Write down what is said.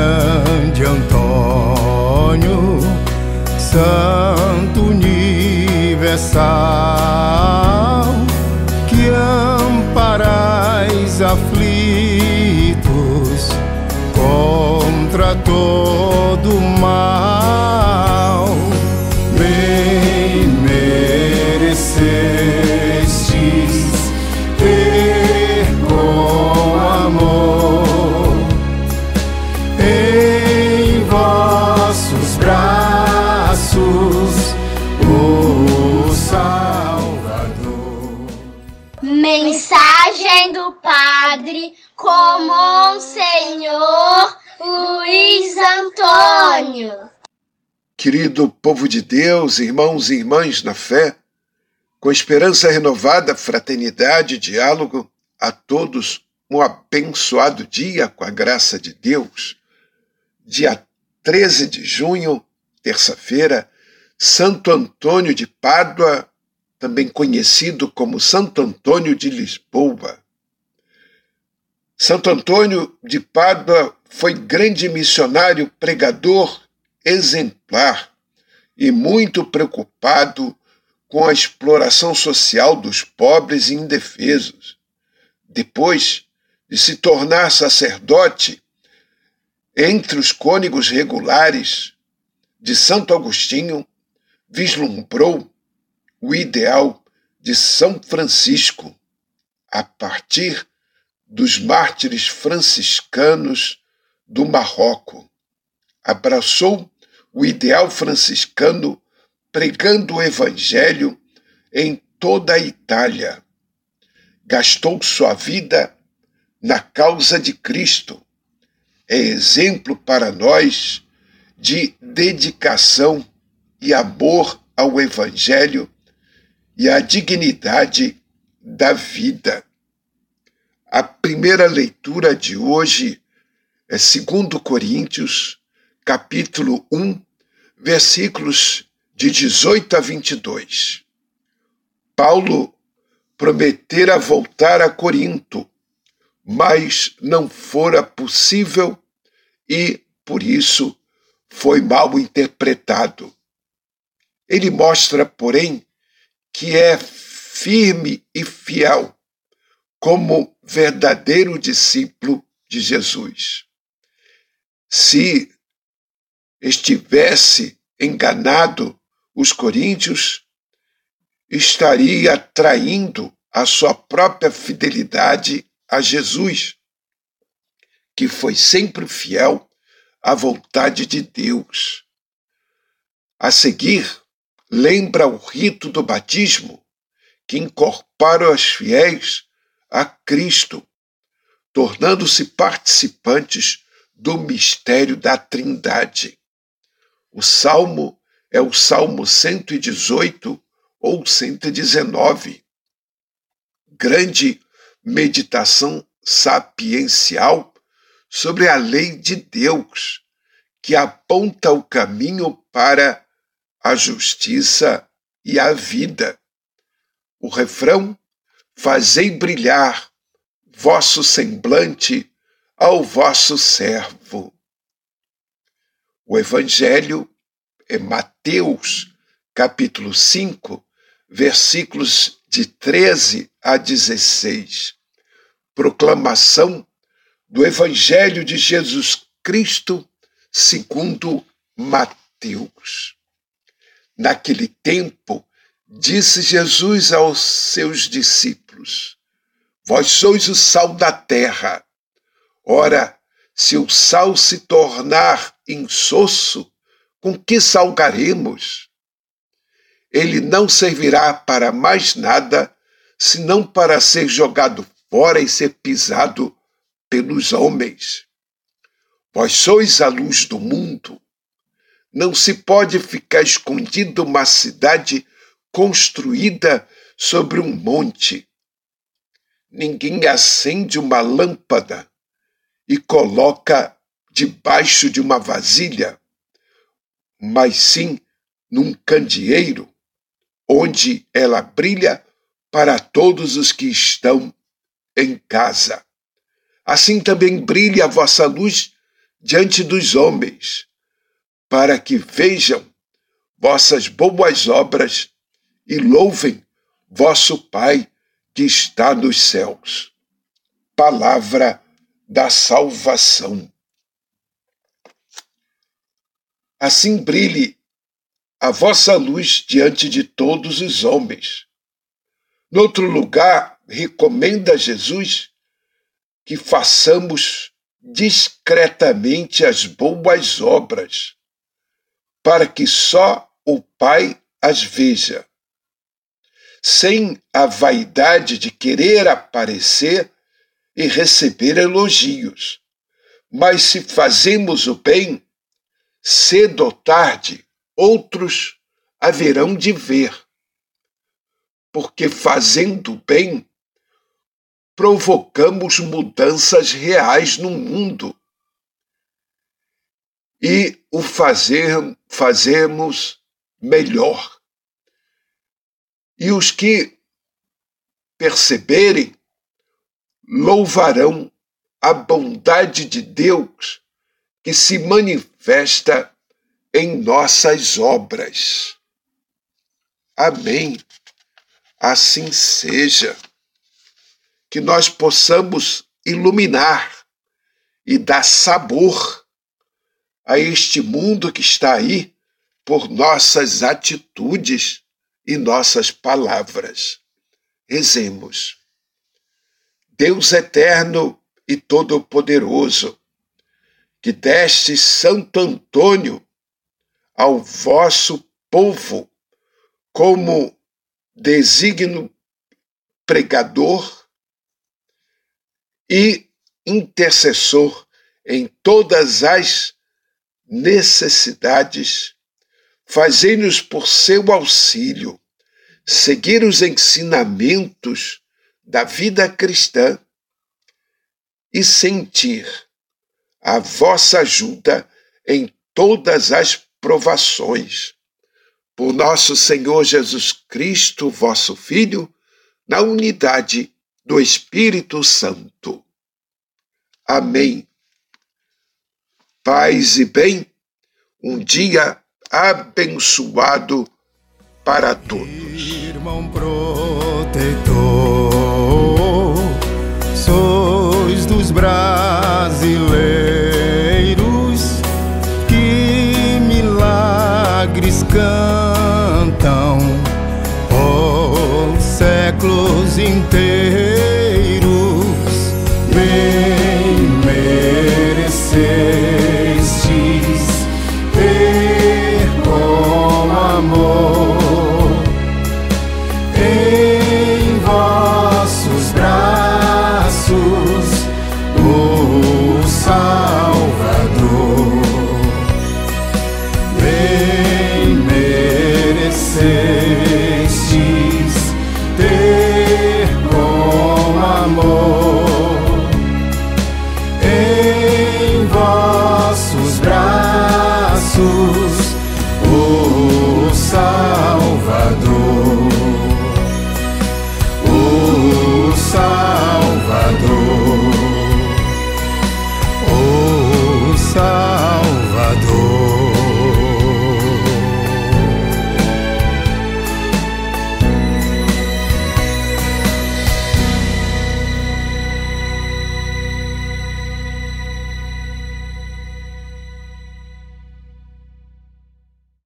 grande Antônio, Santo Universal, que amparais aflitos contra todo mal. Querido povo de Deus, irmãos e irmãs na fé, com esperança renovada, fraternidade e diálogo, a todos um abençoado dia com a graça de Deus. Dia 13 de junho, terça-feira, Santo Antônio de Pádua, também conhecido como Santo Antônio de Lisboa. Santo Antônio de Pádua foi grande missionário, pregador exemplar e muito preocupado com a exploração social dos pobres e indefesos. Depois de se tornar sacerdote, entre os cônegos regulares de Santo Agostinho, vislumbrou o ideal de São Francisco a partir dos mártires franciscanos do Marrocos. Abraçou o ideal franciscano pregando o evangelho em toda a Itália. Gastou sua vida na causa de Cristo. É exemplo para nós de dedicação e amor ao evangelho e à dignidade da vida. A primeira leitura de hoje é 2 Coríntios, capítulo 1, versículos de 18 a 22. Paulo prometera voltar a Corinto, mas não fora possível e, por isso, foi mal interpretado. Ele mostra, porém, que é firme e fiel como verdadeiro discípulo de Jesus. Se estivesse enganado os coríntios, estaria traindo a sua própria fidelidade a Jesus, que foi sempre fiel à vontade de Deus. A seguir, lembra o rito do batismo, que incorpora os fiéis a Cristo, tornando-se participantes do mistério da Trindade. O salmo é o Salmo 118 ou 119. Grande meditação sapiencial sobre a lei de Deus, que aponta o caminho para a justiça e a vida. O refrão fazei brilhar vosso semblante ao vosso servo. O Evangelho é Mateus, capítulo 5, versículos de 13 a 16. Proclamação do Evangelho de Jesus Cristo segundo Mateus. Naquele tempo, disse Jesus aos seus discípulos: Vós sois o sal da terra. Ora, se o sal se tornar insosso, com que salgaremos? Ele não servirá para mais nada, senão para ser jogado fora e ser pisado pelos homens. Vós sois a luz do mundo. Não se pode ficar escondido uma cidade construída sobre um monte. Ninguém acende uma lâmpada e coloca debaixo de uma vasilha, mas sim num candeeiro, onde ela brilha para todos os que estão em casa. Assim também brilhe a vossa luz diante dos homens, para que vejam vossas boas obras e louvem vosso Pai que está nos céus. Palavra da salvação. Assim brilhe a vossa luz diante de todos os homens. Noutro lugar, recomenda Jesus que façamos discretamente as boas obras, para que só o Pai as veja, sem a vaidade de querer aparecer e receber elogios. Mas se fazemos o bem, cedo ou tarde, outros haverão de ver. Porque fazendo bem, provocamos mudanças reais no mundo. E o fazer, fazemos melhor. E os que perceberem louvarão a bondade de Deus que se manifesta em nossas obras. Amém. Assim seja. Que nós possamos iluminar e dar sabor a este mundo que está aí por nossas atitudes e nossas palavras. Rezemos. Deus eterno e todo-poderoso, que deste Santo Antônio ao vosso povo como designo pregador e intercessor em todas as necessidades, fazei-nos por seu auxílio seguir os ensinamentos da vida cristã e sentir a vossa ajuda em todas as provações. Por nosso Senhor Jesus Cristo, vosso Filho, na unidade do Espírito Santo. Amém. Paz e bem, um dia abençoado para todos. Irmão protetor, sois dos brasileiros que milagres cantam, oh, séculos inteiros